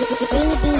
Baby.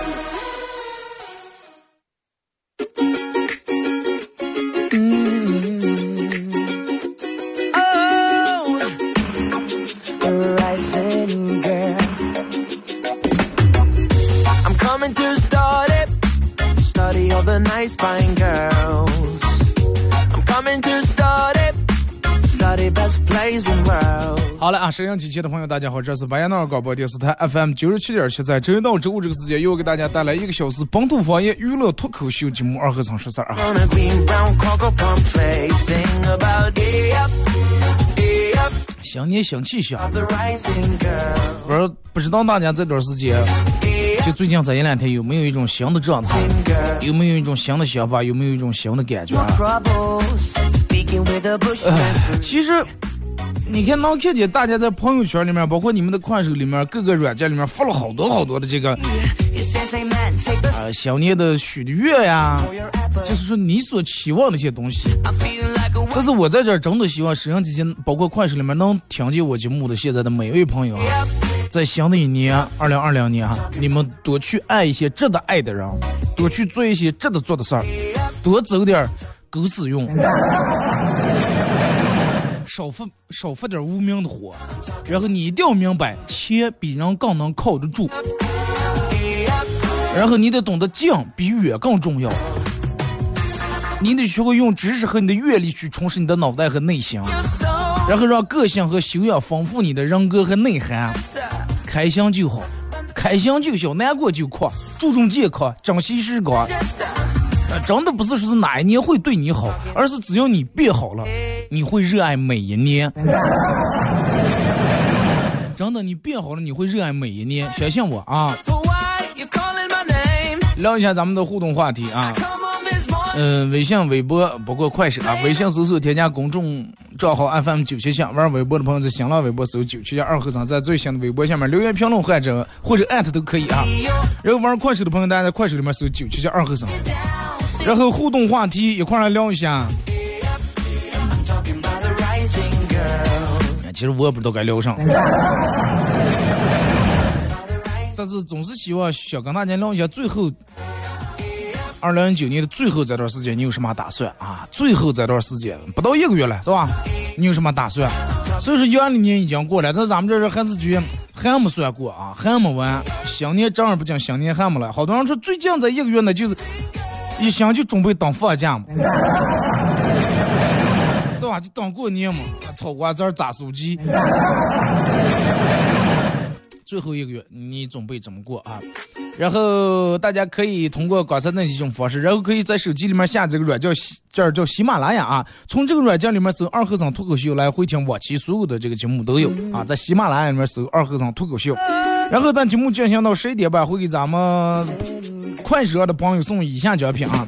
好了啊，沈阳机器的朋友，大家好，这是白彦淖尔广播电视台 FM 九十七点七，在周一到周五这个时间，又给大家带来一个小时本土方言娱乐脱口秀节目《二和尚说事儿》啊。新年新气象.不知道不知道大家这段时间，就最近这一两天有没有一种新的状态.有没有一种新的想法，有没有一种新的感觉. 其实，你看能看见大家在朋友圈里面，包括你们的快手里面，各个软件里面发了好多好多的这个呃新年的许的愿呀，就是说你所期望的一些东西。但是我在这儿真的希望摄像机前，包括快手里面能听见我节目的现在的每位朋友啊，在新的一年二零二零年啊，你们多去爱一些值得爱的人，多去做一些值得做的事儿，多走点狗屎运，少发少发点无名的火，然后你一定要明白，钱比人更能靠得住，然后你得懂得近比远更重要。你得学会用知识和你的阅历去充实你的脑袋和内心，然后让个性和修养丰富你的人格和内涵。开心就好，开心就小，难过就哭，注重健康，珍惜时光。呃真的不是说是哪一年会对你好，而是只要你变好了，你会热爱每一年。真的，你变好了，你会热爱每一年，相信我啊?聊一下咱们的互动话题啊。嗯，微信、微博，包括快手啊，微信搜索添加公众账号 FM 九七七，玩微博的朋友在新浪微博搜九七七二和尚，在最新的微博下面留言评论或者或者艾特都可以啊。然后玩快手的朋友，大家在快手里面搜九七七二和尚，然后互动话题一块儿来聊一下。其实我也不知道该聊啥，但是总是希望想跟大家聊一下最后。二零一九年的最后这段时间，你有什么打算啊？最后这段时间不到一个月了，是吧？你有什么打算？所以说，一二零年已经过了，但是咱们这人还是觉得还没算过啊，还没完。新年正儿八经，新年还没来。好多人说最近这一个月呢，就是一想就准备等放假嘛，对吧？就等过年嘛，炒瓜子儿炸酥鸡。最后一个月你准备怎么过啊？然后大家可以通过刚才那几种方式，然后可以在手机里面下这个软件喜，这叫喜马拉雅啊。从这个软件里面搜“二和尚脱口秀”来回听往期所有的这个节目都有啊，在喜马拉雅里面搜“二和尚脱口秀”。然后咱节目进行到十一点半，会给咱们快手的朋友送以下奖品啊。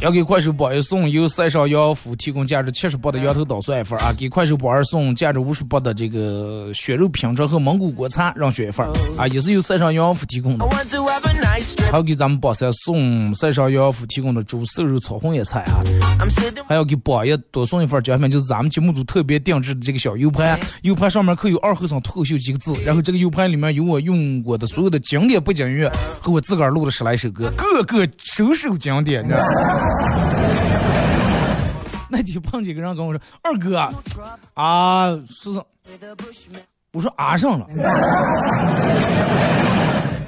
要给快手榜一送由塞尚洋服提供价值七十八的羊头捣蒜一份啊，给快手榜二送价值五十八的这个血肉品质和蒙古国餐让选一份啊，也是由塞尚洋服提供的.还要给咱们榜三送塞尚洋服提供的猪瘦肉炒红叶菜啊，还要给榜一多送一份奖品，就是咱们节目组特别定制的这个小 U 盘，U 盘上面刻有“二和尚脱口秀”几个字，然后这个 U 盘里面有我用过的所有的经典背景音乐和我自个儿录的十来首歌，个个首首经典，你知道吗？那天碰见个人跟我说：“二哥 啊，是是。”我说啊上了，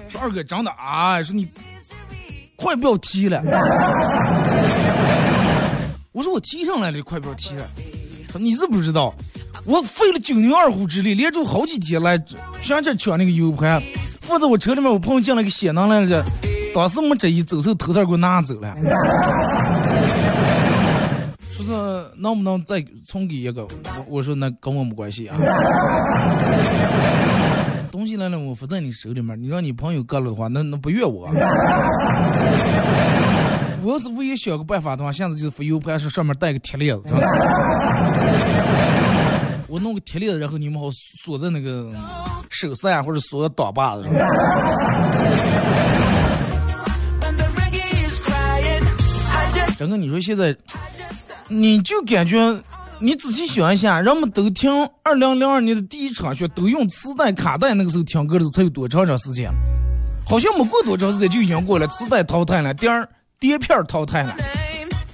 说二哥真的啊，说你快不要踢了。我说我踢上来了，快不要踢了。说你是不知道，我费了九牛二虎之力，连住好几天来，想这抢那个 U 盘，放在我车里面，我朋友进来给写上来了，当时没这一走，时候头套给我拿走了。说是能不能再重给一个？我我说那跟我没关系啊。东西来了，我不在你手里面，你让你朋友割了的话，那那不怨我。我要是唯一想个办法的话，现在就是发 U 盘，上上面带个铁链子，我弄个铁链子，然后你们好锁在那个手上或者锁在挡把子上。陈哥，你说现在，你就感觉。你仔细想一下，人们都听二零零二年的第一场雪，都用磁带、卡带，那个时候听歌的时候才有多长长时间？好像没过多长时间就已经过了，磁带淘汰了，碟儿、碟片淘汰了。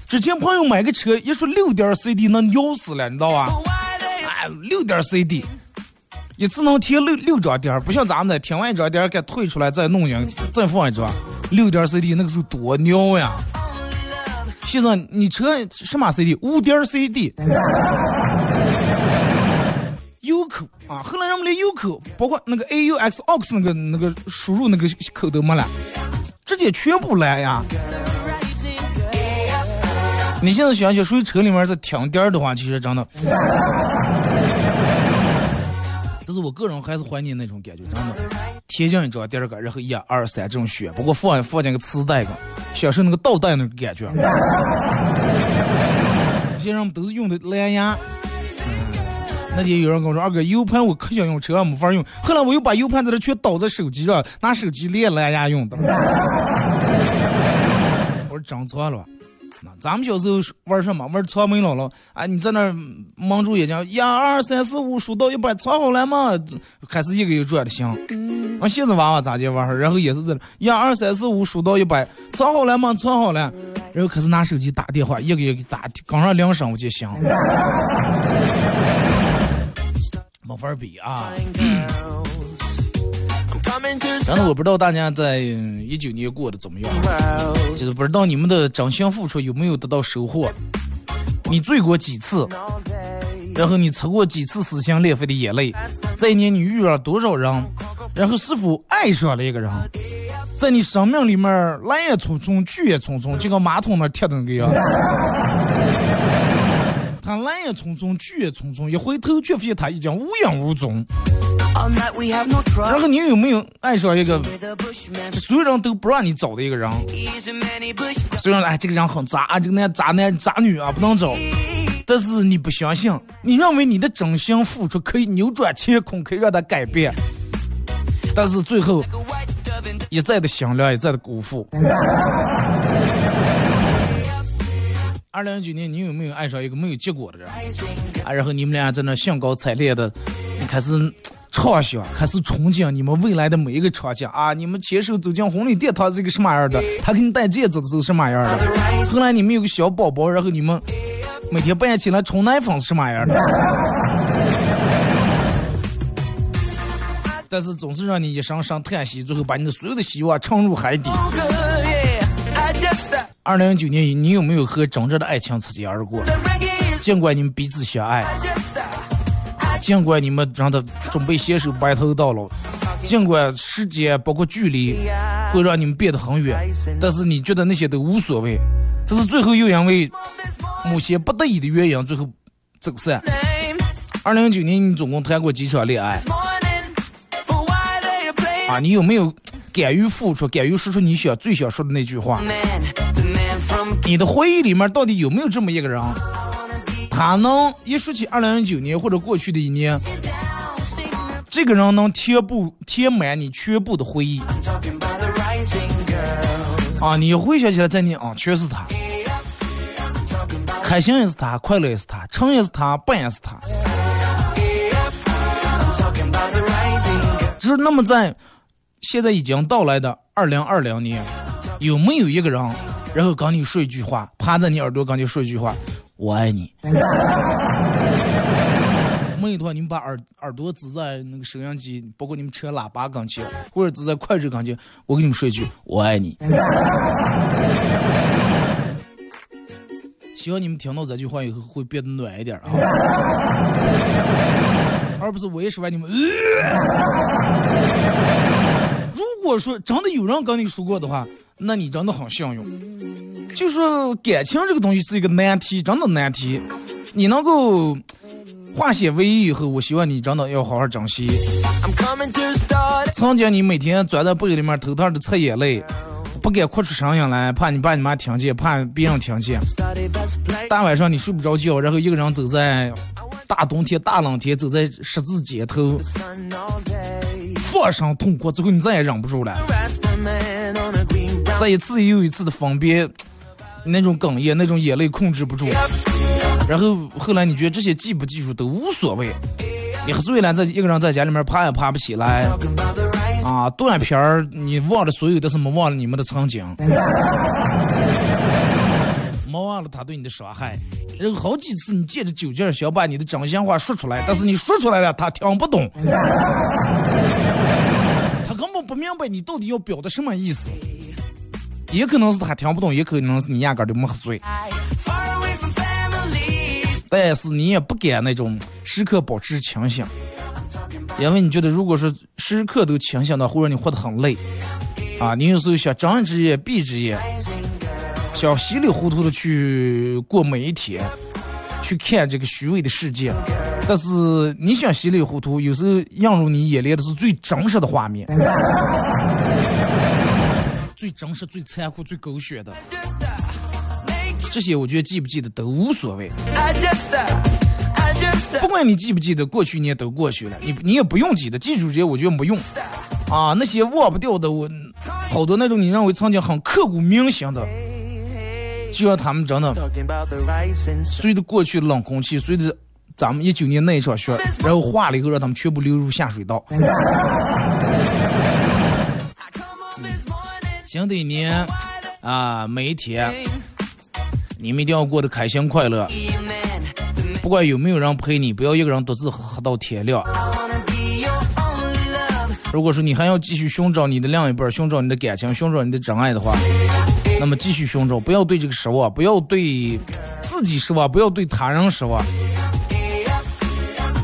之前朋友买个车，一说六点 CD 能尿死了，你知道吧？哎，六点 CD，一次能贴六六张碟，不像咱们的，听完一张碟给退出来再弄进，再放一张。六点 CD 那个时候多尿呀！现在你车什么 CD？五点 CD，U 口啊！后来人们连 U 口，包括那个 AUX AUX 那个那个输入那个口都没了，直接全部来呀！你现在想想，属于车里面是听点的话，其实真的。但是我个人还是怀念那种感觉，真的，贴近一张第二个，然后一二三这种选，不过放放进个磁带个，享受那个倒带那个感觉。现在人都是用的蓝牙。那天有人跟我说：“二哥，U 盘我可想用，车上没法用。”后来我又把 U 盘在这全倒在手机上，拿手机连蓝牙用的。我说整错了。咱们小时候玩什么？玩藏门姥姥啊！你在那儿蒙住眼睛，一二三四五数到一百，藏好了吗？开始一个一个转的行。啊，现在娃娃咋就玩？然后也是这一二三四五数到一百，藏好了吗？藏好了。然后开始拿手机打电话，一个一个打，刚上两声我就行。没法比啊！真的，我不知道大家在一九年过得怎么样，就是不知道你们的真心付出有没有得到收获。你醉过几次？然后你吃过几次撕心裂肺的眼泪？这一年你遇了多少人？然后是否爱上了一个人？在你生命里面来也匆匆，去也匆匆，就跟马桶那贴的那个样。他来也匆匆，去也匆匆，一回头却发现他已经无影无踪。然后你有没有爱上一个所有人都不让你找的一个人？虽然哎，这个人很渣，这个男渣男渣女啊，不能找。但是你不相信，你认为你的真心付出可以扭转乾坤，可以让他改变。但是最后一再的心凉，一再的辜负。二零一九年，你有没有爱上一个没有结果的人？啊，然后你们俩在那兴高采烈的开始。畅想，开始憧憬你们未来的每一个场景啊！你们牵手走进婚礼殿堂是一个什么样的？他给你戴戒指的时候什么样的？后来你们有个小宝宝，然后你们每天半夜起来冲奶粉是什么样的？但是总是让你一声声叹息，最后把你的所有的希望沉入海底。二零一九年，你有没有和真正的爱情擦肩而过？尽管你们彼此相爱。尽管你们真的准备携手白头到老，尽管时间包括距离会让你们变得很远，但是你觉得那些都无所谓。这是最后又因为某些不得已的原因最后走散。二零一九年你总共谈过几场恋爱？啊，你有没有敢于付出，敢于说出你想最想说的那句话？你的回忆里面到底有没有这么一个人？他能一说起二零一九年或者过去的一年，这个人能填补填满你全部的回忆啊！你回想起来，在你啊，全是他，开心也是他，快乐也是他，成也是他，败也是他。就是那么在现在已经到来的二零二零年，有没有一个人，然后跟你说一句话，趴在你耳朵跟你说一句话？我爱你。没有的话，你们把耳耳朵支在那个收音机，包括你们车喇叭跟前，或者支在快手跟前，我跟你们说一句，我爱你。希望你们听到这句话以后会变得暖一点啊，而不是我一说完你们。呃 如果说真的有人跟你说过的话。那你真的很幸运。就说感情这个东西是一个难题，真的难题。你能够化险为夷以后，我希望你真的要好好珍惜。曾经你每天钻在被里面偷偷的擦眼泪，不敢哭出声音来，怕你爸你妈听见，怕别人听见。大晚上你睡不着觉，然后一个人走在大冬天、大冷天，走在十字街头，放声痛哭，最后你再也忍不住了，再一次又一次的分别。那种哽咽，那种眼泪控制不住，然后后来你觉得这些技不技术都无所谓，你喝醉了，在一个人在家里面爬也爬不起来，啊，断片儿，你忘了所有，但是没忘了你们的曾经，没忘了他对你的伤害，然后好几次你借着酒劲儿想把你的真心话说出来，但是你说出来了，他听不懂，他根本不明白你到底要表达什么意思。也可能是他听不懂，也可能是你压根就没喝醉。但是你也不敢那种时刻保持清醒，因为你觉得如果是时刻都清醒的，或者你活得很累啊，你有时候想睁一只眼闭一只眼，想稀里糊涂的去过每一天，去看这个虚伪的世界。但是你想稀里糊涂，有时候映入你眼帘的是最真实的画面。最真实、最残酷、最狗血的，这些我觉得记不记得都无所谓。不管你记不记得，过去你也都过去了，你你也不用记得，记住这些我觉得没用。啊，那些忘不掉的，我好多那种你认为曾经很刻骨铭心的，就让他们真的随着过去冷空气，随着咱们一九年那一场雪，然后化了以后，让他们全部流入下水道。新的一年啊，每一天你们一定要过得开心快乐。不管有没有人陪你，不要一个人独自喝到天亮。如果说你还要继续寻找你的另一半，寻找你的感情，寻找你的真爱的话，那么继续寻找，不要对这个失望，不要对自己失望，不要对他人失望。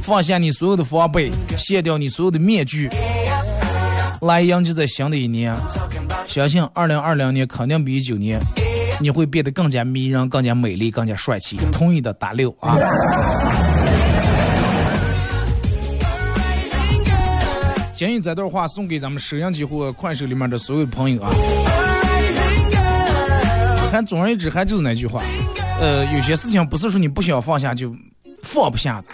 放下你所有的防备，卸掉你所有的面具，来迎接在新的一年。相信二零二零年肯定比一九年，你会变得更加迷人、更加美丽、更加帅气。同意的打六啊！建议这段话送给咱们收音机或快手里面的所有朋友啊！看，总而言之，还就是那句话，呃，有些事情不是说你不想放下就放不下的，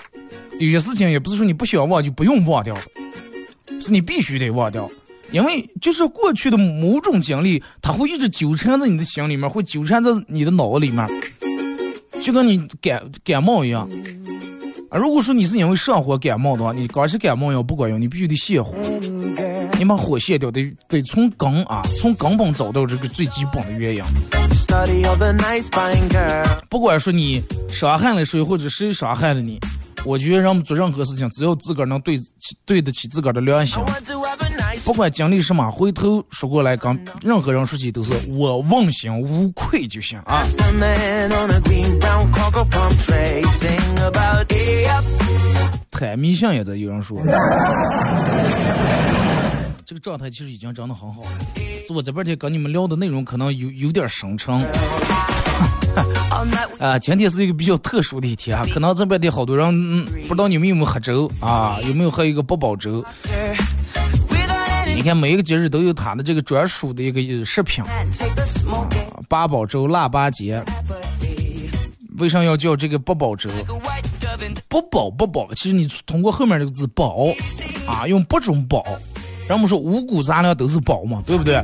有些事情也不是说你不想忘就不用忘掉的，是你必须得忘掉。因为就是过去的某种经历，它会一直纠缠在你的心里面，会纠缠在你的脑子里面，就跟你感感冒一样。啊，如果说你是因为上火感冒的话，你光是感冒药不管用，你必须得泻火。你把火泻掉，得得从根啊，从根本找到这个最基本的原因。不管说你伤害了谁，或者谁伤害了你，我觉得人们做任何事情，只要自个儿能对对得起自个儿的良心。不管经历什么，回头说过来跟任何人说起，都是我问心无愧就行啊。太迷信也得有人说，这个状态其实已经真的很好了。是我这边天跟你们聊的内容可能有有点深沉。啊，今天是一个比较特殊的一天啊，可能这边的好多人不知道你们有没有喝粥啊，有没有喝一个八宝粥？你看每一个节日都有它的这个专属的一个食品，八宝粥、腊八节，为啥要叫这个八宝粥？不饱不饱，其实你通过后面这个字饱啊，用八种饱，人们说五谷杂粮都是饱嘛，对不对？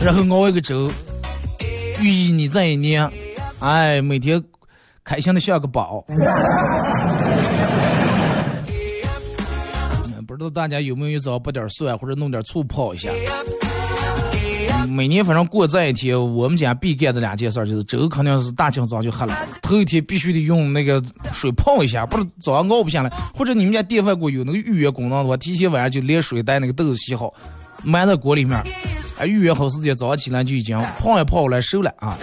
然后熬一个粥，寓意你这一年，哎，每天开心的像个宝。不知道大家有没有一早把点蒜或者弄点醋泡一下？每年反正过这一天，我们家必干的两件事就是粥肯定是大清早就喝了，头一天必须得用那个水泡一下，不然早上熬不下来。或者你们家电饭锅有那个预约功能的话，提前晚上就连水带那个豆子洗好，埋在锅里面，哎，预约好时间，早上起来就已经泡也泡来熟了啊。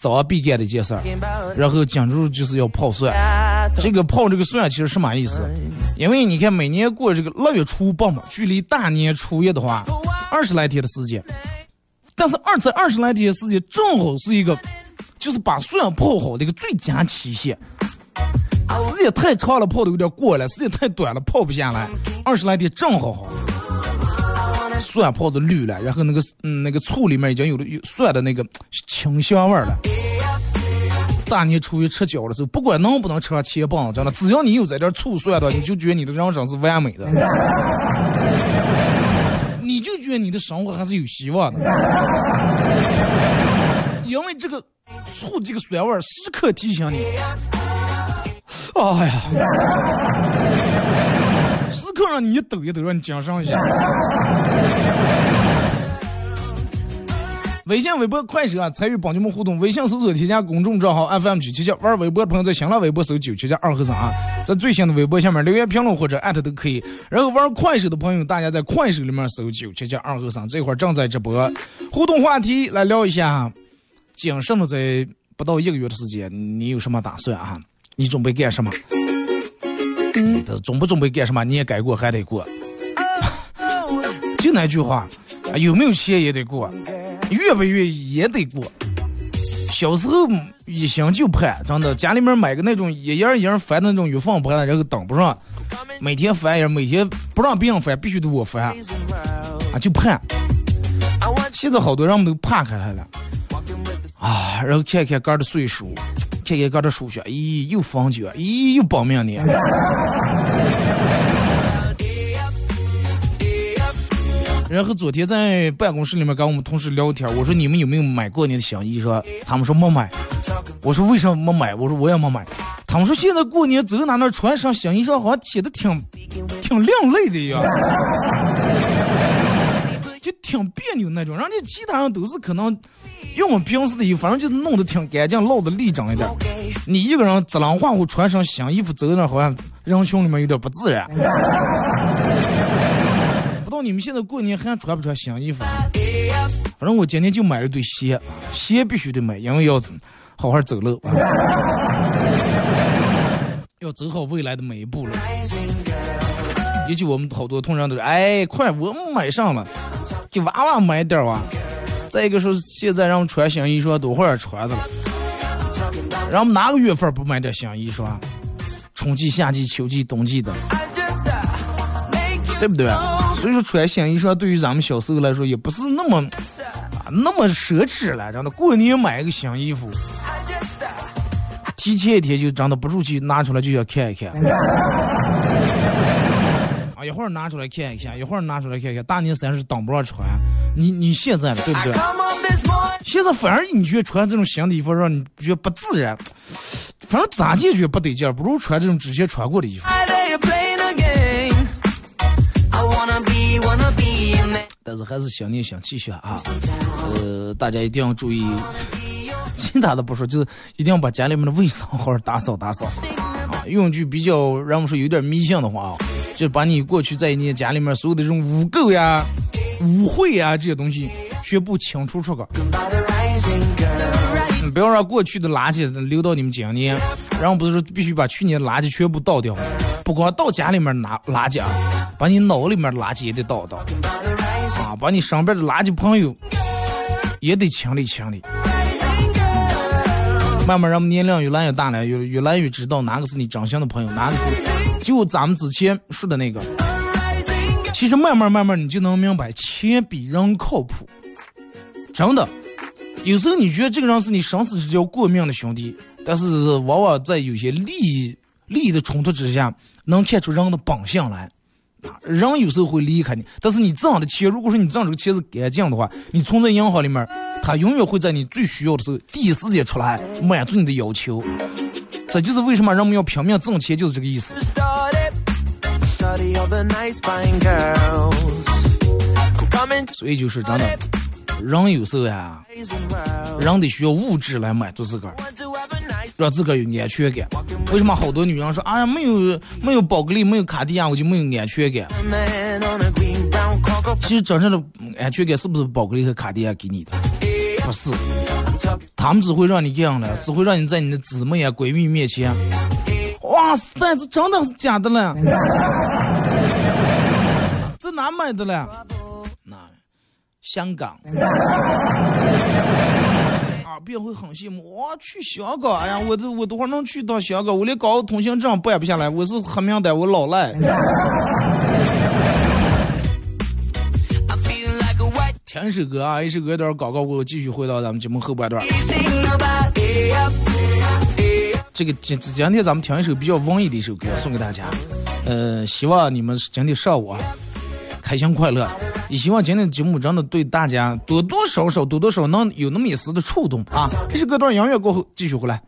早上必干的一件事儿，然后紧住就是要泡蒜。这个泡这个蒜其实什么意思？因为你看每年过这个腊月初八嘛，距离大年初一的话，二十来天的时间，但是二在二十来天时间正好是一个，就是把蒜泡好的一个最佳期限。时间太长了，泡的有点过了；时间太短了，泡不下来。二十来天正好好，蒜泡的绿了，然后那个嗯那个醋里面已经有了有蒜的那个 清香味了。大年初一吃饺子的时候，不管能不能吃上切棒，真的，只要你有在这醋蒜的，你就觉得你的人生是完美的，你就觉得你的生活还是有希望的，因为这个醋这个酸味时刻提醒你，哎呀，刻让你一抖一抖，让你精神一下。微信、微博、快手啊，参与帮节目互动。微信搜索添加公众账号 FM 九七七，玩微博的朋友在新浪微博搜九七七二和尚啊，在最新的微博下面留言评论或者艾特都可以。然后玩快手的朋友，大家在快手里面搜九七七二和尚，这会儿正在直播。互动话题来聊一下，仅剩的这不到一个月的时间，你有什么打算啊？你准备干什么？嗯，准不准备干什么？你也该过还得过，就那句话，有没有钱也得过。愿不愿意也得过。小时候一心就盼，真的，家里面买个那种一样一样翻的那种月份盘，然后等不上，每天翻也，每天不让别人翻，必须得我翻，啊，就盼。现在好多人都怕开来了，啊，然后看看哥的岁数，天天搁这数学，咦，又放卷，咦，又保命呢。然后昨天在办公室里面跟我们同事聊天，我说你们有没有买过年的新衣裳？他们说没买。我说为什么没买？我说我也没买。他们说现在过年走哪哪穿上新衣裳，好像显得挺挺另类的一样，就挺别扭那种。人家其他人都是可能用我平时的衣服，反正就弄得挺干净，落的立整一点。你一个人自啷话，我穿上新衣服走那，好像人群里面有点不自然。不知道你们现在过年还穿不穿新衣服？反正我今天就买了对鞋，鞋必须得买，因为要好好走路，要走好未来的每一步了。尤其我们好多同仁都是：“哎，快，我们买上了，给娃娃买点哇。”再一个说，现在让穿新衣裳都会穿的了。让我们哪个月份不买点新衣裳？春季、夏季、秋季、冬季的，对不对？所以说穿新衣裳对于咱们小时候来说也不是那么啊那么奢侈了，真的。过年买一个新衣服，提前一天就真的不住去拿出来就要看一看。啊，一会儿拿出来看一下，一会儿拿出来看看。大年三十当不上穿，你你现在对不对？现在反而你觉得穿这种新的衣服让你觉得不自然，反正咋解决不得劲，不如穿这种之前穿过的衣服。但是还是新年新气象啊，呃，大家一定要注意，其他的不说，就是一定要把家里面的卫生好好打扫打扫啊。用句比较让我们说有点迷信的话啊，就把你过去在你家里面所有的这种污垢呀、污秽呀这些东西全部清除出去。不要让过去的垃圾留到你们今年，然后不是说必须把去年的垃圾全部倒掉，不光到家里面拿垃圾啊，把你脑里面垃圾也得倒倒。啊，把你身边的垃圾朋友也得清理清理。慢慢，人们年龄越来越大了，越越来越知道哪个是你真心的朋友，哪个是就咱们之前说的那个。其实慢慢慢慢，你就能明白，钱比人靠谱。真的，有时候你觉得这个人是你生死之交过命的兄弟，但是往往在有些利益利益的冲突之下，能看出人的本性来。人有时候会离开你，但是你挣的钱，如果说你挣这个钱是干净的话，你存在银行里面，他永远会在你最需要的时候第一时间出来满足你的要求。这就是为什么人们要拼命挣钱，就是这个意思。所以就是真的，人有时候呀，人得需要物质来满足自个儿。让自个儿有安全感。为什么好多女人说：“哎呀，没有没有宝格丽，没有卡地亚，我就没有安全感。”其实真正的安全感是不是宝格丽和卡地亚给你的？不是，他们只会让你这样的，只会让你在你的姊妹啊、闺蜜面前，哇塞，这真的是假的了？这哪买的了？那香港。啊，别人会很羡慕，我，去香港，哎呀，我这我多会儿能去到香港？我连搞个通行证办不下来，我是黑名单，我老赖。听一首歌啊，一首歌段广告过后，继续回到咱们节目后半段。这个今今天咱们听一首比较文艺的一首歌，送给大家。呃，希望你们今天上午啊开心快乐，也希望今天的节目真的对大家多多少少、多多少少能有那么一丝的触动啊。这是隔段音乐过后，继续回来。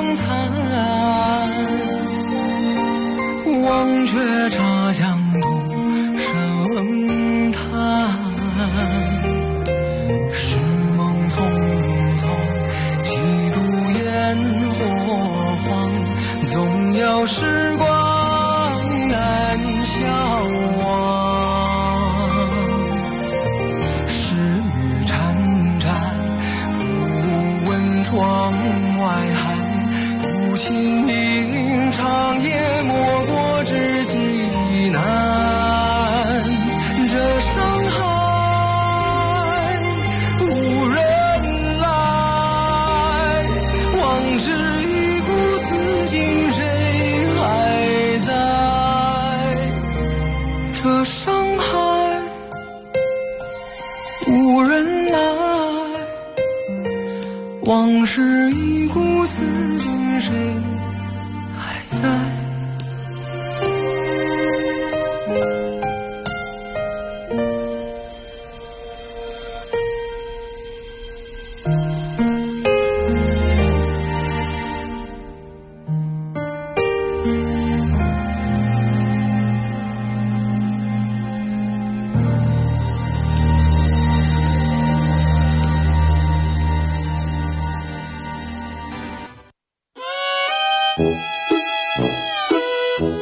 风残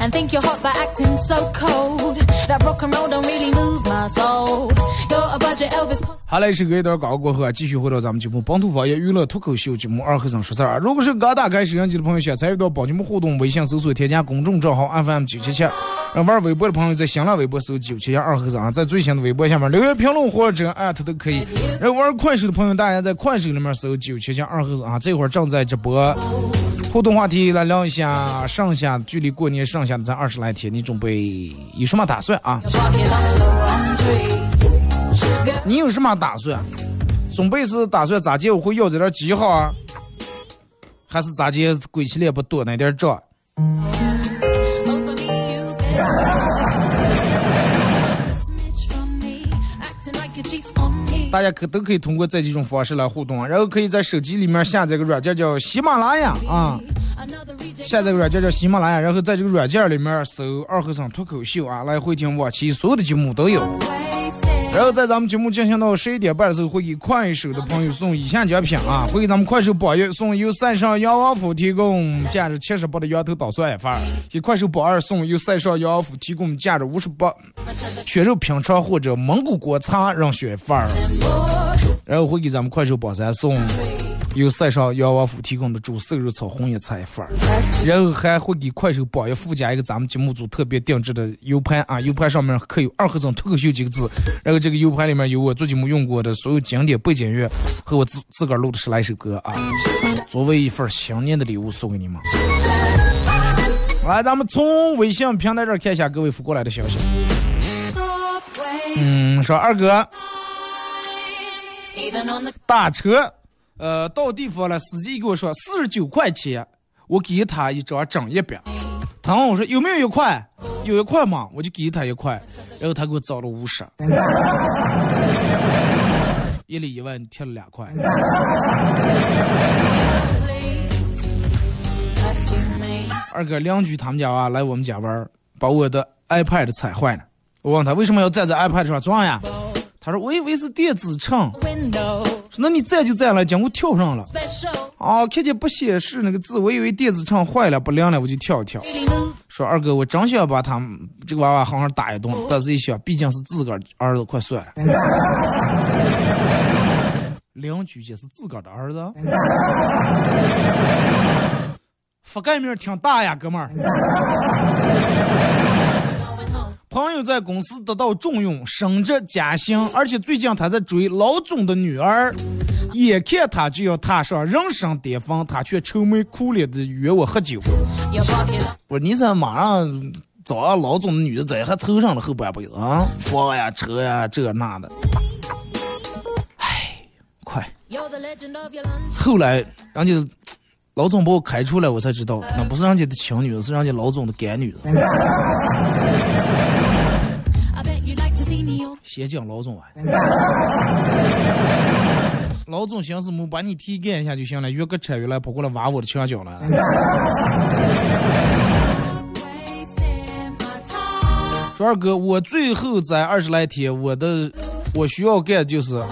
and think you're hot by acting so cold. That rock and roll don't really lose my soul. You're a budget Elvis. 好嘞，是隔一段广过后啊，继续回到咱们节目《本土方言娱乐脱口秀》节目二和尚说事儿。如果是刚打开摄像机的朋友，想参与到宝节目互动，微信搜索添加公众账号 FM 九七七。让玩微博的朋友在新浪微博搜九七七二和尚，在最新的微博下面留言评论或者艾特都可以。然后玩快手的朋友，大家在快手里面搜九七七二和尚啊，这会儿正在直播。互动话题来聊一下，剩下距离过年剩下的咱二十来天，你准备有什么打算啊？你有什么打算？准备是打算咋接我会要这点记号啊？还是咋接鬼气脸不多那点账？大家可都可以通过这几种方式来互动，然后可以在手机里面下载个软件叫喜马拉雅啊，下载个软件叫喜马拉雅，然后在这个软件里面搜二和尚脱口秀啊，来回听往期所有的节目都有。然后在咱们节目进行到十一点半的时候，会给快手的朋友送以下奖品啊，会给咱们快手榜一送由塞上羊王府提供价值七十八的羊头捣蒜一份，给快手榜二送由塞上羊王府提供价值五十八血肉品尝或者蒙古国餐让选一份，然后会给咱们快手榜三送。由赛上杨王府提供的猪瘦肉炒红叶菜一份儿。然后还会给快手榜一附加一个咱们节目组特别定制的 U 盘啊，U 盘上面刻有“二和尚脱口秀”几个字，然后这个 U 盘里面有我做节目用过的所有经典背景乐和我自自个儿录的十来首歌啊，作为一份新年的礼物送给你们。来，咱们从微信平台这儿看一下各位发过来的消息。嗯，说二哥打车，呃，到地方了，司机给我说四十九块钱，我给他一张整一百。他问我说有没有一块？有一块吗？我就给他一块，然后他给我找了五十，一里一外你贴了两块。二哥邻居他们家啊来我们家玩，把我的 iPad 踩坏了。我问他为什么要站在 iPad 上撞呀？他说我以为是电子秤。说那你在就在了，结果跳上了。啊，看见不显示那个字，我以为电子秤坏了不亮了，我就跳一跳。说二哥，我真想把他们这个娃娃好好打一顿，但是一想，毕竟是自个儿儿子，快算了。邻居也是自个儿的儿子，覆盖面挺大呀，哥们儿。朋友在公司得到重用，升职加薪，而且最近他在追老总的女儿，眼看他就要踏上人生巅峰，他却愁眉苦脸的约我喝酒。我说你咋马上找上老总的女的，在还凑上了后半辈子啊，房呀车呀这那的。哎，快.后来人家老总把我开出来，我才知道那不是人家的情女的，是人家老总的干女先讲老总啊，老总寻思没把你提干一下就行了，约个车约来跑过来挖我的墙角了。说二哥，我最后在二十来天，我的我需要干的就是。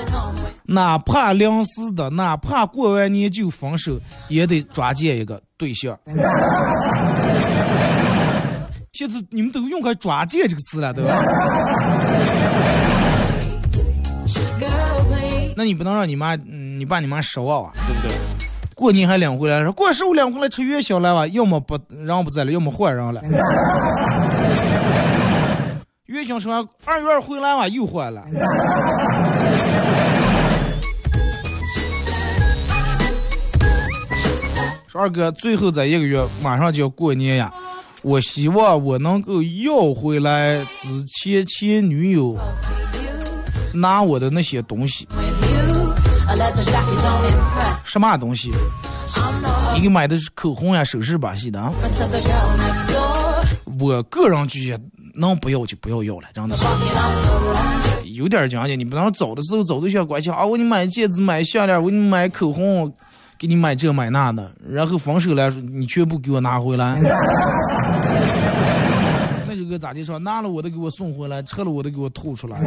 哪怕临时的，哪怕过完年就分手，也得抓紧一个对象。现在你们都用开“抓戒”这个词了，都。girl, please. 那你不能让你妈，嗯你爸你妈失望啊，对不对？过年还领回来，说过十五领回来吃元宵来吧，要么不人不在了，要么换人了。元宵吃完二月回来吧，又坏了。说二哥，最后在一个月马上就要过年呀，我希望我能够要回来之前前女友拿我的那些东西。什么东西？你给买的是口红呀、首饰把戏的啊？我个人觉得能不要就不要要了，真的。有点讲究，你不能走的时候走对象关系啊，我给你买戒指、买项链，我给你买口红，给你买这买那的，然后分手了，你全部给我拿回来。咋的说，拿了我的给我送回来，吃了我的给我吐出来。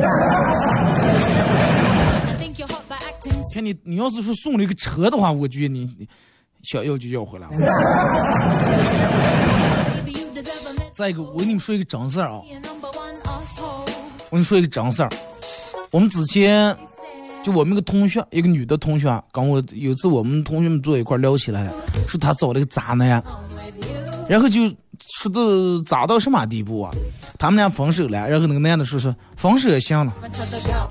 看你，你要是说送了一个车的话，我觉得你想要就要回来。再一个，我跟你们说一个真事儿啊，我跟你说一个真事儿。我们之前就我们一个同学，一个女的同学，跟我有次我们同学们坐一块聊起来了，说她找了个渣男，然后就说的渣到什么地步啊？他们俩分手了，然后那个男的说说分手也行了，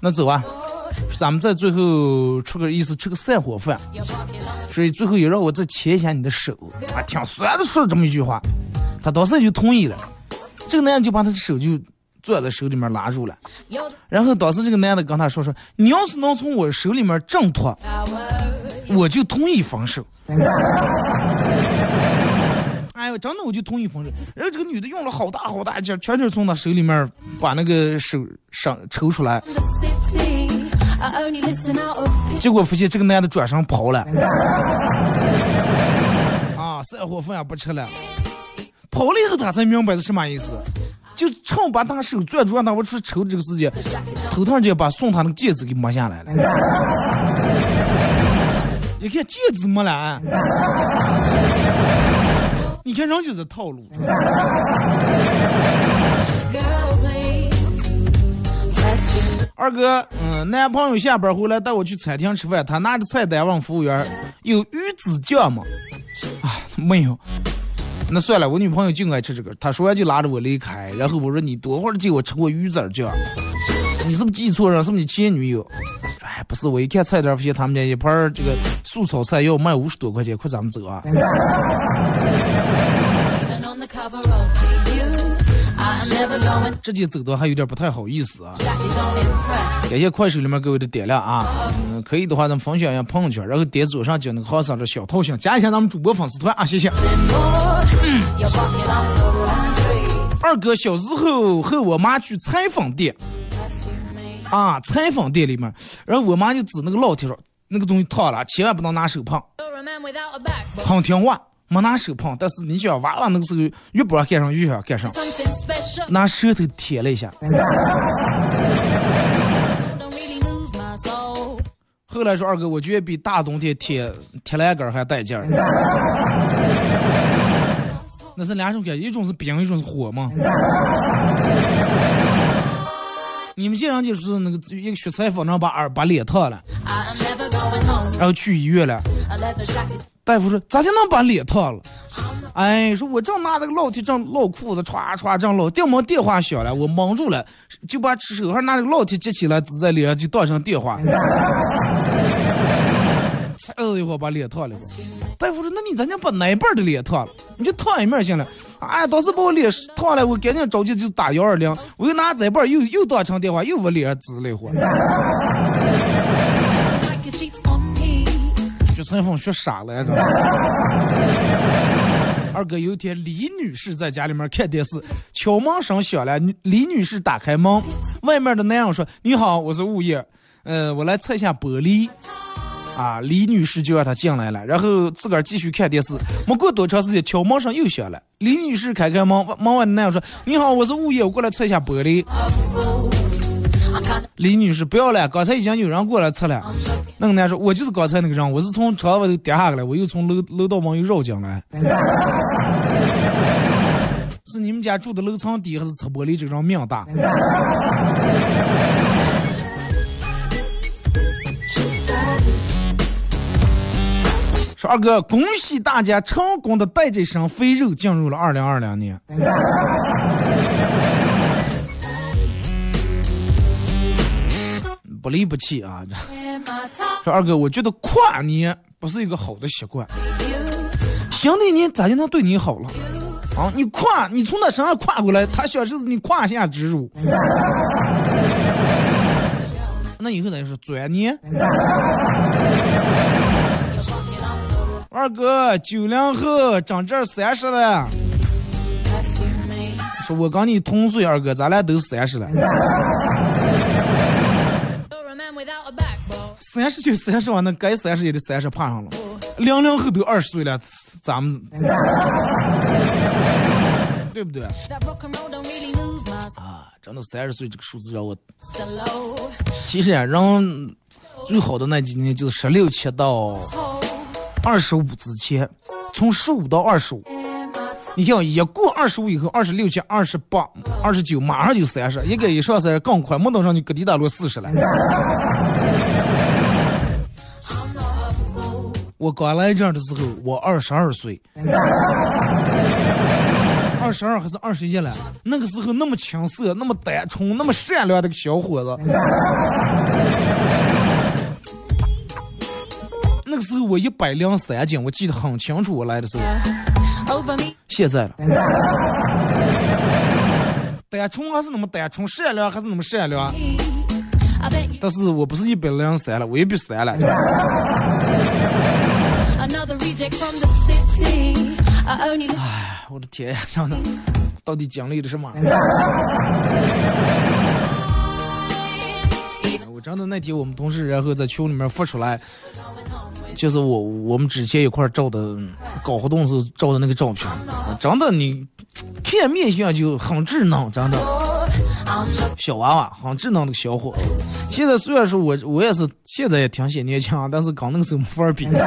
那走啊。咱们在最后出个意思，吃个散伙饭，所以最后也让我再牵一下你的手。啊，挺酸的，说了这么一句话，他当时就同意了。这个男的就把他的手就攥在手里面拉住了，然后当时这个男的跟他说说，你要是能从我手里面挣脱，我就同意分手。哎呦，真的我就同意分手。然后这个女的用了好大好大劲，全是从他手里面把那个手上抽出来。结果发现这个男的转身跑了，啊，散伙饭也不吃了，跑了以后他才明白是什么意思，就趁把他手攥住让他往出抽这个时间，头趟就把送他那个戒指给摸下来了。你看戒指没了，你看人就是套路。二哥，嗯，男朋友下班回来带我去餐厅吃饭，他拿着菜单问服务员：“有鱼子酱吗？”啊，没有。那算了，我女朋友就爱吃这个。他说完就拉着我离开。然后我说：“你多会儿记我吃过鱼子酱？你是不是记错了？是不是你前女友？”哎，不是，我一看菜单，发现他们家一盘这个素炒菜要卖五十多块钱，快咱们走啊！直接走的还有点不太好意思啊！感谢快手里面各位的点亮啊！嗯，可以的话咱们分享一下朋友圈，然后点左上角那个号上的小头像，加一下咱们主播粉丝团啊！谢谢。二哥小时候和我妈去裁缝店啊，裁缝店里面，然后我妈就指那个烙铁说，那个东西烫了，千万不能拿手碰，很听话。没拿手碰，但是你想娃娃那个时候越不让干上越想干上，拿舌头舔了一下。后来说二哥，我觉得比大冬天贴贴栏杆还带劲儿。那是两种感觉，一种是冰，一种是火嘛。你们经常就是那个一个学裁缝，然后把耳把脸烫了，然后去医院了。大夫说：“咋就能把脸烫了？”哎，说我正拿那个烙铁正烙裤子，歘歘正烙，电门电话响了，我蒙住了，就把手上拿那个烙铁接起来，指在脸上就当成电话。才一会儿把脸烫了。大夫说：“那你咱就把哪半的脸烫了？你就烫一面行了。”哎，当时把我脸烫了，我赶紧着急就打幺二零，我又拿这半又又打成电话，又往脸上指了一会儿。学裁缝学傻了！二哥有一天，李女士在家里面看电视，敲门声响了。李女士打开门，外面的男人说：“你好，我是物业，呃，我来测一下玻璃。”啊，李女士就让他进来了，然后自个儿继续看电视。没过多长时间，敲门声又响了。李女士开开门，门外的男人说：“你好，我是物业，我过来测一下玻璃。”李女士，不要了，刚才已经有人过来测了。那个男说：“我就是刚才那个人，我是从窗户头跌下来，我又从楼楼道门又绕进来。是你们家住的楼层低还是测玻璃这个人命大？”说二哥，恭喜大家成功的带着一身肥肉进入了二零二零年。不离不弃啊。说二哥，我觉得跨年不是一个好的习惯。新的一年咋就能对你好了？啊，你跨，你从他身上跨过来，他享受是你胯下之辱。那以后咱就说转年。二哥，九零后，长这三十了。说我跟你同岁，二哥，咱俩都三十了。三十就三十吧，那该三十也得三十爬上了。零零后都二十岁了，咱们 对不对？啊，真的三十岁这个数字让我……其实呀，人最好的那几年就是十六七到二十五之前，从十五到二十五。你像，一过二十五以后，二十六七、二十八、二十九，马上就三十，一个一上三十更快，没等上就搁地大路四十了。我刚来这儿的时候，我二十二岁，二十二还是二十一了？那个时候那么青涩，那么单纯，那么善良的个小伙子。个时候我一百零三斤，我记得很清楚。我来的时候，现在了，单纯还是那么单纯，善良还是那么善良。但是我不是一百零三了，我一百三了。哎，我的天呀，上的到底经历了什么？我真的那天我们同事然后在群里面发出来，就是我我们之前一块照的搞活动时候照的那个照片，真的你看面相就很智能，真的小娃娃很稚嫩的小伙。现在虽然说我我也是现在也挺显年轻，但是刚那个时候没法比。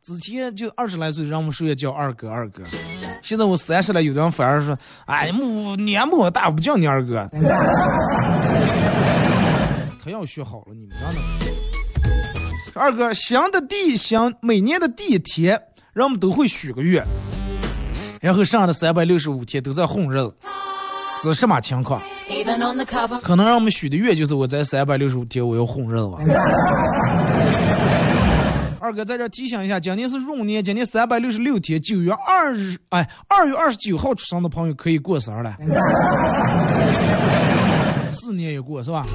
之前就二十来岁，让我们说也叫二哥二哥。现在我三十来，有的人反而说：“哎，母年我大，不叫你二哥。”可要学好了，你们真的。二哥，新的第新每年的第一天，人们都会许个愿，然后剩下的三百六十五天都在混日子，是什么情况？可能让我们许的愿就是我在三百六十五天我要混日子吧。二哥在这提醒一下，今年是闰年，今年三百六十六天，九月二日，哎，二月二十九号出生的朋友可以过生日了。四年也过是吧？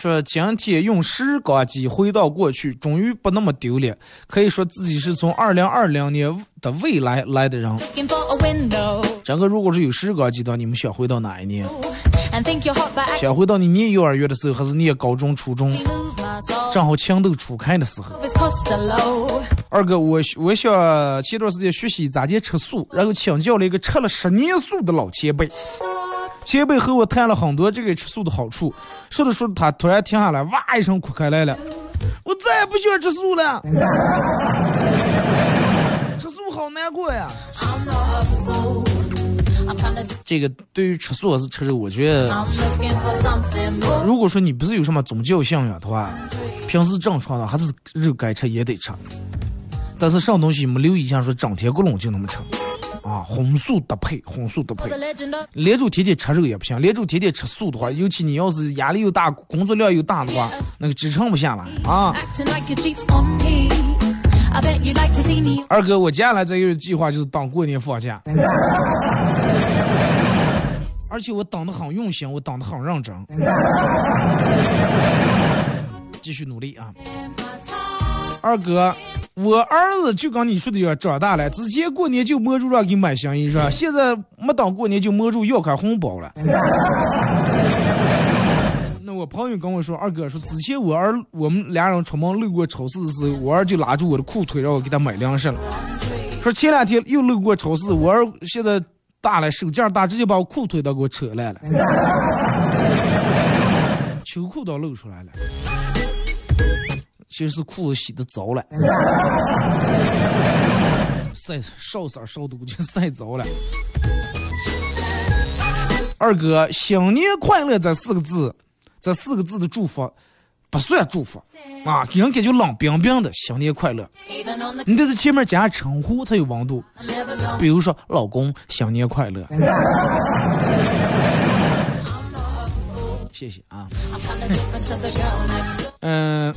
说今天用时光机回到过去，终于不那么丢脸，可以说自己是从二零二零年的未来来的人。整个如果是有时光机的，你们想回到哪一年？想回到你念幼儿园的时候，还是念高中、初中，正好情窦初开的时候。二哥，我我想前段时间学习咋接吃素，然后请教了一个吃了十年素的老前辈。前辈和我谈了很多这个吃素的好处，说着说着，他突然停下来，哇一声哭开来了。我再也不喜欢吃素了，吃素好难过呀。这个对于吃素还是吃肉，我觉得，如果说你不是有什么宗教信仰的话，平时正常的还是肉该吃也得吃。但是上东西没留意一下，说整天咕隆就那么吃，啊，荤素搭配，荤素搭配。连住天天吃肉也不行，连住天天吃素的话，尤其你要是压力又大，工作量又大的话，那个支撑不下来啊。二哥，我接下来这个计划就是当过年放假，而且我当的很用心，我当的很认真，继续努力啊！二哥，我儿子就跟你说的要长大了，之前过年就摸住让给买新衣裳，现在没当过年就摸住要开红包了。那我朋友跟我说，二哥说，之前我儿我们俩人出门路过超市的时候，我儿就拉住我的裤腿，让我给他买粮食了。说前两天又路过超市，我儿现在大了，手劲大，直接把我裤腿都给我扯烂了，秋裤都露出来了。其实是裤子洗的糟了，晒烧色烧的我就晒糟了。二哥，新年快乐这四个字。这四个字的祝福，不算祝福啊，给人感觉冷冰冰的，新年快乐。你得在前面加称呼才有温度，比如说老公，新年快乐。谢谢啊。嗯，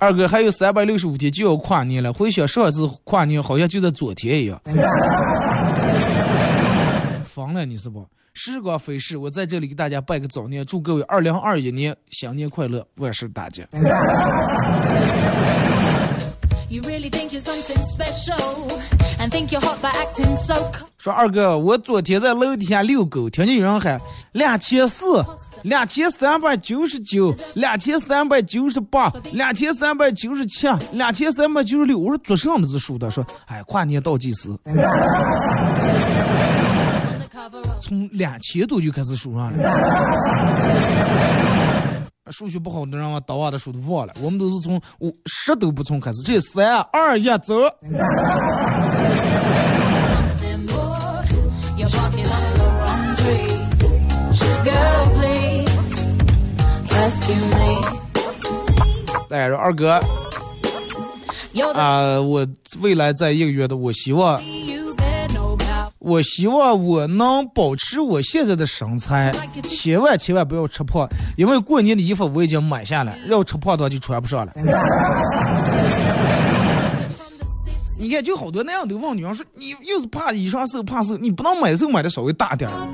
二哥还有三百六十五天就要跨年了，回想上次跨年好像就在昨天一样。疯了你是不？时光飞逝，我在这里给大家拜个早年，祝各位二零二一年新年快乐，万事大吉。说二哥，我昨天在楼底下遛狗，听见有人喊两千四、两千三百九十九、两千三百九十八、两千三百九十七、两千三百九十六。我说做什么子数的？说哎，跨年倒计时，从两千多就开始数上了。数学不好的人我倒啊的数都忘了。我们都是从五十都不从开始，这三二一走。大家说，二哥，啊，我未来在一个月的，我希望。我希望我能保持我现在的身材，千万千万不要吃胖，因为过年的衣服我已经买下了，要吃胖的话就穿不上了。你看，就好多那样都问女人说：“你又是怕衣裳瘦，怕瘦，你不能买时候买的稍微大点儿。”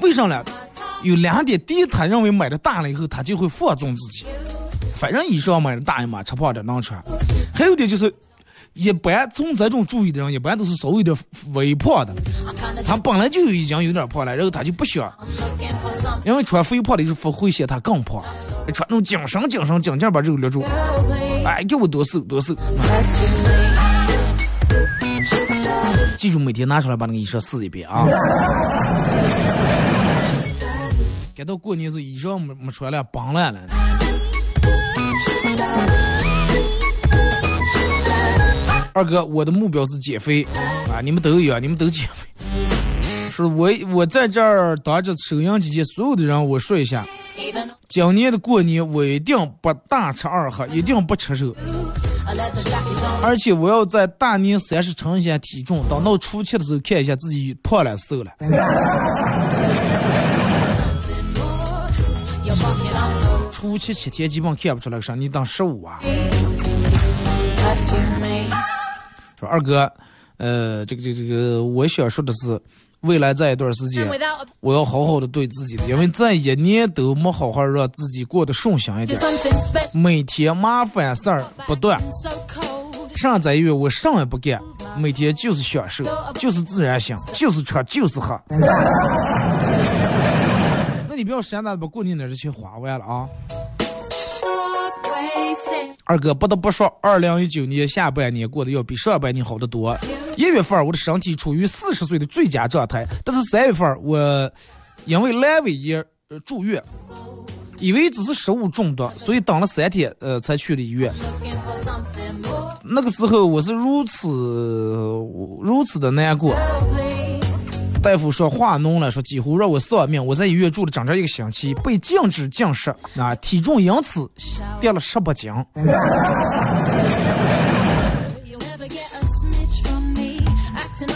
为啥呢？有两点：第一，他认为买的大了以后，他就会放纵自己，反正衣裳买的大一码，吃胖点能穿；还有点就是。一般从这种注意的人，一般都是稍微有点微胖的。他本来就已经有点胖了，然后他就不想，因为穿肥胖的衣服会显他更胖。穿那种紧身、紧身、紧紧把肉勒住，哎，给我多瘦多瘦。记住每天拿出来把那个衣裳试一遍啊。该到过年时衣裳没没穿了，崩烂了。二哥，我的目标是减肥啊！你们都有啊，你们都减肥。说我我在这儿当着收音机前所有的人，我说一下，今年的过年我一定不大吃二喝，一定不吃肉，而且我要在大年三十称一下体重，等到初七的时候看一下自己胖了瘦了。初七七天基本看不出来个啥，你当十五啊？说二哥，呃，这个这个这个，我想说的是，未来这一段时间，我要好好的对自己的，因为这一年都没好好让自己过得顺心一点，每天麻烦事儿不断，上这一月我什么也不干，每天就是享受，就是自然醒，就是吃，就是喝。那你不要闲的把过年的这钱花完了啊！二哥不得不说，二零一九年下半年过得要比上半年好得多。一月份我的身体处于四十岁的最佳状态，但是三月份我因为阑尾炎住院，以为只是食物中毒，所以等了三天呃才去的医院。那个时候我是如此如此的难过。大夫说化脓了，说几乎让我丧命。我在医院住了整整一个星期，被禁止进食，啊，体重因此跌了十八斤。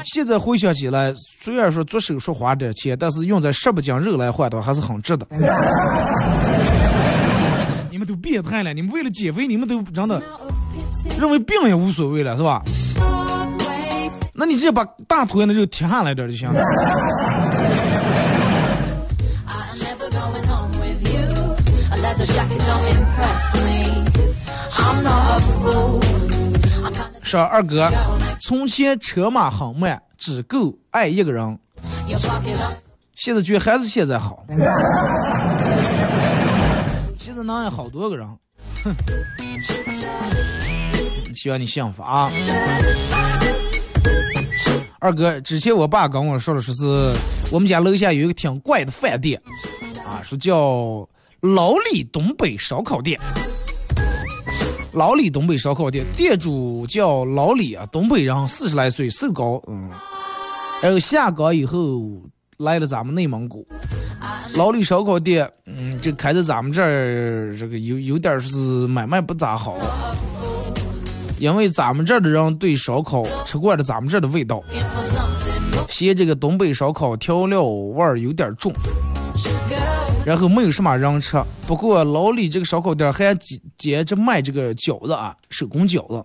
现在回想起来，虽然说做手术花点钱，但是用在十八斤肉来换的，还是很值的。你们都变态了，你们为了减肥，你们都真的认为病也无所谓了，是吧？那你直接把大腿那就贴下来点就行了。说二哥，从前车马很慢，只够爱一个人。现在觉得还是现在好。现在能爱好多个人。哼。希望你幸福啊。二哥，之前我爸跟我说了，说是我们家楼下有一个挺怪的饭店，啊，说叫老李东北烧烤店。老李东北烧烤店店主叫老李啊，东北人，四十来岁，瘦高，嗯，然后下岗以后来了咱们内蒙古，老李烧烤店，嗯，就开在咱们这儿，这个有有点是买卖不咋好，因为咱们这儿的人对烧烤吃惯了咱们这儿的味道，嫌这个东北烧烤调料味儿有点重，然后没有什么人吃。不过老李这个烧烤店还接接着卖这个饺子啊，手工饺子。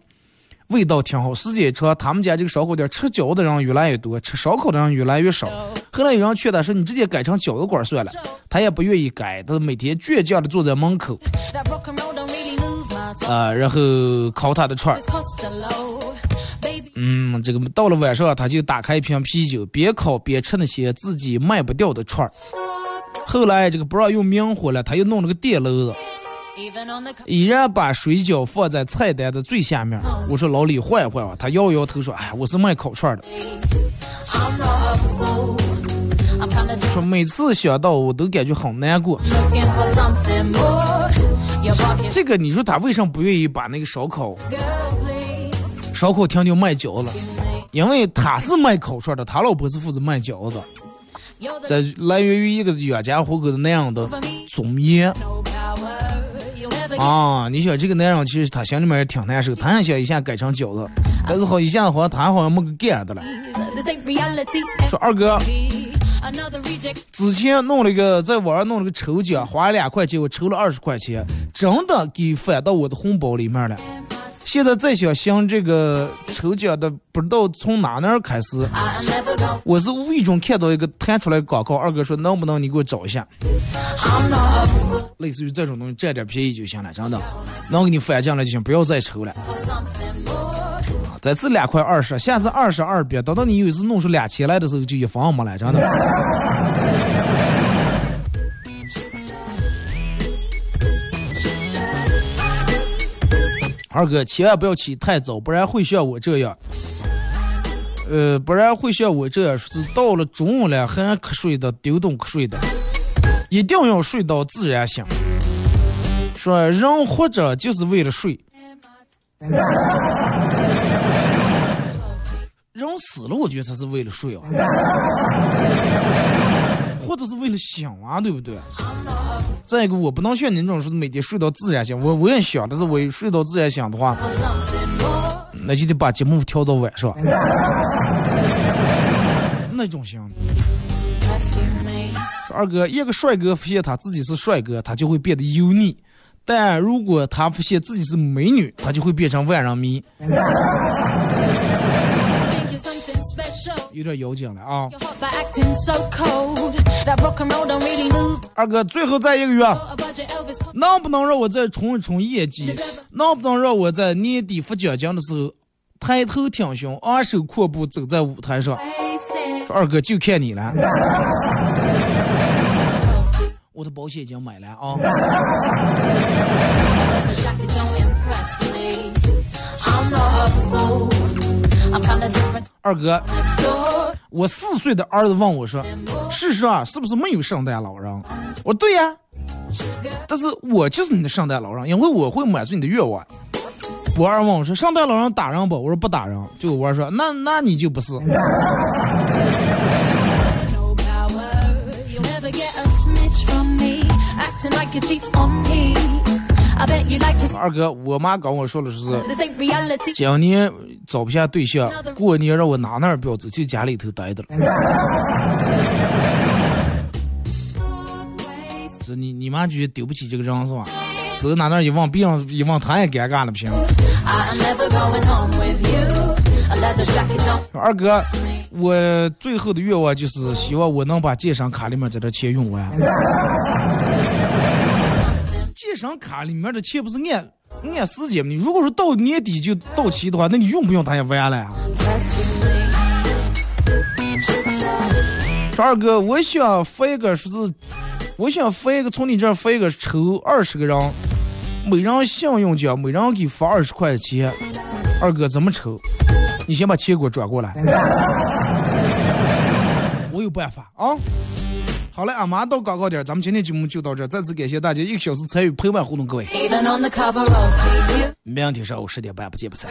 味道挺好，时间长，他们家这个烧烤店吃饺子的人越来越多，吃烧烤的人越来越少。后来有人劝他说：“你直接改成饺子馆算了。”他也不愿意改，他每天倔强的坐在门口，啊，然后烤他的串儿。嗯，这个到了晚上，他就打开一瓶啤酒，边烤边吃那些自己卖不掉的串儿。后来这个不让用明火了，他又弄了个电炉子。依然把水饺放在菜单的最下面。我说老李换一换吧，他摇摇头说：“哎，我是卖烤串的。”说每次想到我都感觉很难过。这个你说他为什么不愿意把那个烧烤烧烤厅就卖饺子？因为他是卖烤串的，他老婆是负责卖饺子，这来源于一个养家糊口的那样的尊严。啊，你想这个男人其实他心里面也挺难受，他也想一下改成饺子，但是好一下好像他好像没个干的了。说二哥，之前弄了一个在网上弄了个抽奖，花了两块钱，我抽了二十块钱，真的给返到我的红包里面了。现在再想想这个抽奖的，不知道从哪那儿开始。我是无意中看到一个弹出来广告，二哥说能不能你给我找一下，类似于这种东西占点便宜就行了，真的，能给你返进来就行，不要再抽了。这次两块二十，下次二十二别，等到你有一次弄出两千来的时候，就一分没了，真的。二哥，千万不要起太早，不然会像我这样。呃，不然会像我这样，是到了中午了还瞌睡的，丢东瞌睡的。一定要睡到自然醒。说人活着就是为了睡，人死了我觉得才是为了睡啊。或者是为了醒啊，对不对？再一个，我不能像你这种说每天睡到自然醒，我我也想，但是我睡到自然醒的话，那就得把节目调到晚上，那种行。二哥，一个帅哥发现他自己是帅哥，他就会变得油腻；但如果他发现自己是美女，他就会变成万人迷。有点妖精了啊！二哥，最后再一个月，能不能让我再冲一冲业绩？能不能让我在年底发奖金的时候抬头挺胸、昂首阔步走在舞台上？说二哥就看你了，我的保险已经买了啊！二哥，我四岁的儿子问我说：“事实上是不是没有圣诞老人？”我说：“对呀，但是我就是你的圣诞老人，因为我会满足你的愿望。”我二问我说：“圣诞老人打人不？”我说：“不打人。”就我儿说：“那那你就不是。”二哥，我妈跟我说的是，今年找不下对象，过年让我哪哪不要走，就家里头待着了。这你你妈觉得丢不起这个人是吧？走哪哪一望，别人一望，他也尴尬了，不行。二哥，我最后的愿望就是希望我能把健身卡里面这点钱用完。健身卡里面的钱不是按按时间吗？你如果说到年底就到期的话，那你用不用它也完了呀？说二哥，我想发一个，说是我想发一个，从你这儿发一个，抽二十个人，每人信用奖，每人给发二十块钱。二哥怎么抽？你先把钱给我转过来，我有办法啊。好嘞，俺妈到广告点，咱们今天节目就到这，再次感谢大家一个小时参与陪伴互动，各位。明天上午十点半不见不散。